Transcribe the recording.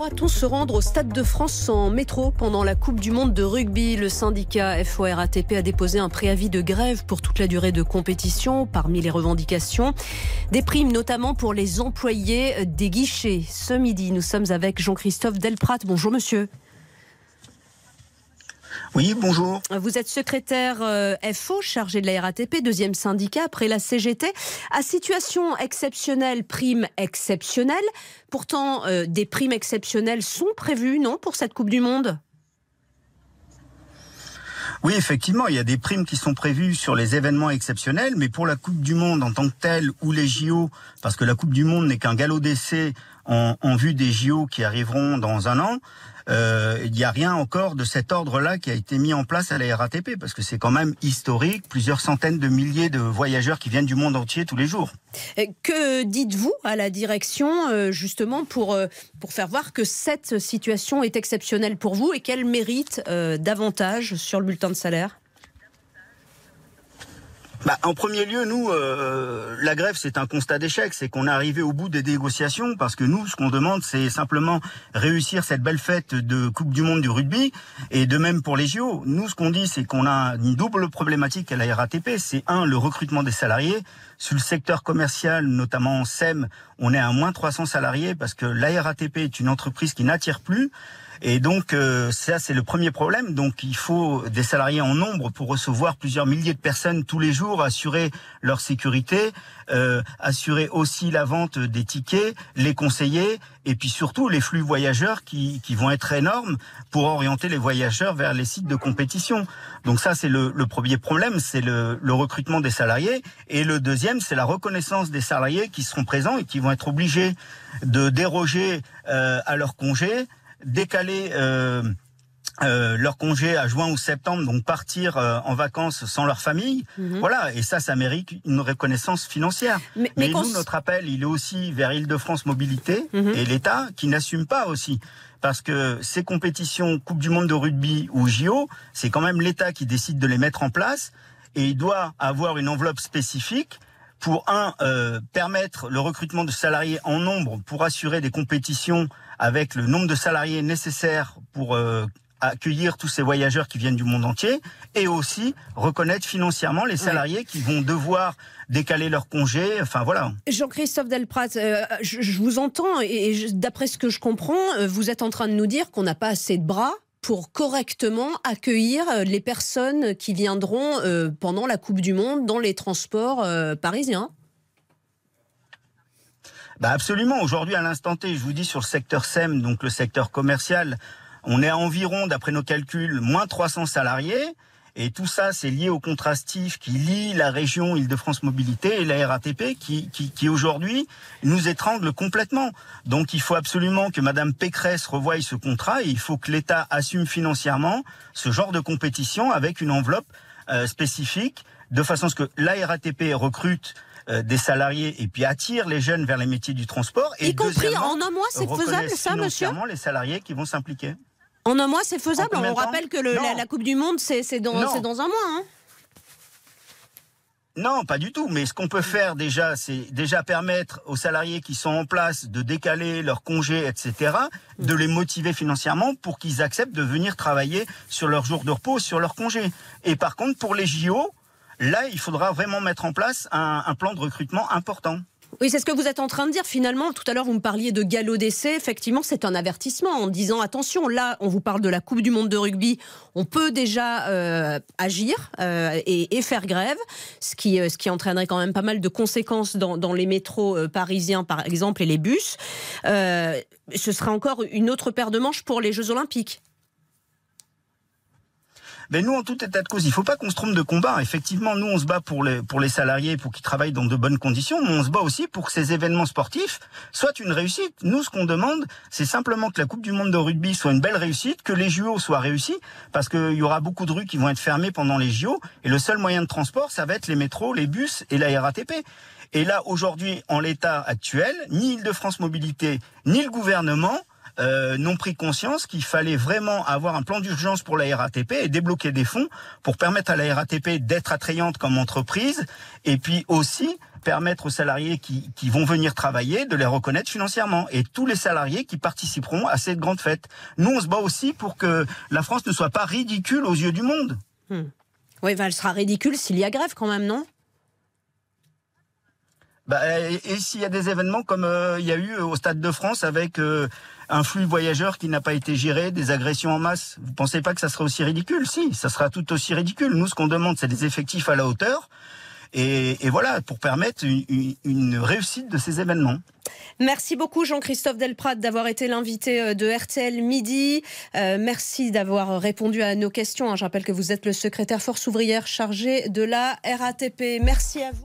Pourra-t-on se rendre au Stade de France en métro pendant la Coupe du Monde de rugby? Le syndicat FORATP a déposé un préavis de grève pour toute la durée de compétition. Parmi les revendications, des primes notamment pour les employés des guichets. Ce midi, nous sommes avec Jean-Christophe Delprat. Bonjour monsieur. Oui, bonjour. Vous êtes secrétaire euh, FO, chargé de la RATP, deuxième syndicat après la CGT. À situation exceptionnelle, prime exceptionnelle. Pourtant, euh, des primes exceptionnelles sont prévues, non, pour cette Coupe du Monde? Oui, effectivement, il y a des primes qui sont prévues sur les événements exceptionnels, mais pour la Coupe du Monde en tant que telle ou les JO, parce que la Coupe du Monde n'est qu'un galop d'essai en, vue des JO qui arriveront dans un an, euh, il n'y a rien encore de cet ordre-là qui a été mis en place à la RATP, parce que c'est quand même historique, plusieurs centaines de milliers de voyageurs qui viennent du monde entier tous les jours. Euh, que dites-vous à la direction, euh, justement, pour, pour faire voir que cette situation est exceptionnelle pour vous et qu'elle mérite davantage sur le bulletin de salaire? Bah, en premier lieu, nous, euh, la grève, c'est un constat d'échec. C'est qu'on est arrivé au bout des négociations parce que nous, ce qu'on demande, c'est simplement réussir cette belle fête de Coupe du Monde du rugby et de même pour les JO. Nous, ce qu'on dit, c'est qu'on a une double problématique à la RATP. C'est un, le recrutement des salariés. Sur le secteur commercial, notamment en SEM, on est à moins 300 salariés parce que la RATP est une entreprise qui n'attire plus. Et donc euh, ça c'est le premier problème. Donc il faut des salariés en nombre pour recevoir plusieurs milliers de personnes tous les jours, assurer leur sécurité, euh, assurer aussi la vente des tickets, les conseiller et puis surtout les flux voyageurs qui, qui vont être énormes pour orienter les voyageurs vers les sites de compétition. Donc ça c'est le, premier problème, c'est le, le recrutement des salariés. Et le deuxième c'est la reconnaissance des salariés qui seront présents et qui vont être obligés de déroger euh, à leur congé décaler euh, euh, leur congé à juin ou septembre, donc partir euh, en vacances sans leur famille. Mhm. Voilà, et ça, ça mérite une reconnaissance financière. Mais, nous, notre appel, il est aussi vers Île-de-France Mobilité mhm. et l'État qui n'assume pas aussi. Parce que ces compétitions Coupe du Monde de rugby ou JO, c'est quand même l'État qui décide de les mettre en place et il doit avoir une enveloppe spécifique pour un euh, permettre le recrutement de salariés en nombre pour assurer des compétitions avec le nombre de salariés nécessaires pour euh, accueillir tous ces voyageurs qui viennent du monde entier et aussi reconnaître financièrement les salariés qui vont devoir décaler leur congé. Enfin voilà. Jean-Christophe Delprat, euh, je, vous entends et, d'après ce que je comprends, euh, vous êtes en train de nous dire qu'on n'a pas assez de bras pour correctement accueillir les personnes qui viendront pendant la Coupe du Monde dans les transports parisiens bah absolument. Aujourd'hui, à l'instant T, je vous dis sur le secteur SEM, donc le secteur commercial, on est à environ, d'après nos calculs, moins 300 salariés. Et tout ça, c'est lié au contrastif qui lie la région Île-de-France Mobilité et la RATP qui, qui, qui aujourd'hui nous étrangle complètement. Donc il faut absolument que Madame Pécresse revoie ce contrat et il faut que l'État assume financièrement ce genre de compétition avec une enveloppe euh, spécifique de façon à ce que la RATP recrute euh, des salariés et puis attire les jeunes vers les métiers du transport. Et y compris en un mois, c'est faisable ça, monsieur? les salariés qui vont s'impliquer. En un mois, c'est faisable. On rappelle que la, Coupe du Monde, c'est dans, dans, un mois. Hein. non, pas du tout. Mais ce qu'on peut faire déjà, c'est déjà permettre aux salariés qui sont en place de décaler leurs congés, etc., de les motiver financièrement pour qu'ils acceptent de venir travailler sur leurs jours de repos, sur leurs congés. Et par contre, pour les JO, Là, il faudra vraiment mettre en place un, plan de recrutement important. Oui, c'est ce que vous êtes en train de dire finalement. Tout à l'heure, vous me parliez de galop d'essai. Effectivement, c'est un avertissement en disant attention, là, on vous parle de la Coupe du Monde de rugby. On peut déjà euh, agir euh, et, faire grève, ce qui, euh, ce qui entraînerait quand même pas mal de conséquences dans, dans les métros parisiens, par exemple, et les bus. ce serait encore une autre paire de manches pour les Jeux Olympiques. Mais nous, en tout état de cause, il faut pas qu'on se trompe de combat. Effectivement, nous, on se bat pour les, pour les salariés, pour qu'ils travaillent dans de bonnes conditions, mais on se bat aussi pour que ces événements sportifs soient une réussite. Nous, ce qu'on demande, c'est simplement que la Coupe du Monde de rugby soit une belle réussite, que les JO soient réussis, parce qu'il y aura beaucoup de rues qui vont être fermées pendant les JO, et le seul moyen de transport, ça va être les métros, les bus et la RATP. Et là, aujourd'hui, en l'état actuel, ni Île-de-France Mobilité, ni le gouvernement euh, n'ont pris conscience qu'il fallait vraiment avoir un plan d'urgence pour la RATP et débloquer des fonds pour permettre à la RATP d'être attrayante comme entreprise et puis aussi permettre aux salariés qui, qui, vont venir travailler de les reconnaître financièrement et tous les salariés qui participeront à cette grande fête. Nous, on se bat aussi pour que la France ne soit pas ridicule aux yeux du monde. Hmm. Oui, ben, elle sera ridicule s'il y a grève quand même, non? Bah, et, s'il y a des événements comme euh, il y a eu au Stade de France avec euh, un flux voyageurs qui n'a pas été géré, des agressions en masse, vous pensez pas que ça sera aussi ridicule? Si, ça sera tout aussi ridicule. Nous, ce qu'on demande, c'est des effectifs à la hauteur. Et, voilà, pour permettre une, réussite de ces événements. Merci beaucoup Jean-Christophe Delprat d'avoir été l'invité euh, de RTL Midi. merci d'avoir répondu à nos questions. Hein. Je rappelle que vous êtes le secrétaire force ouvrière chargé de la RATP. Merci à vous.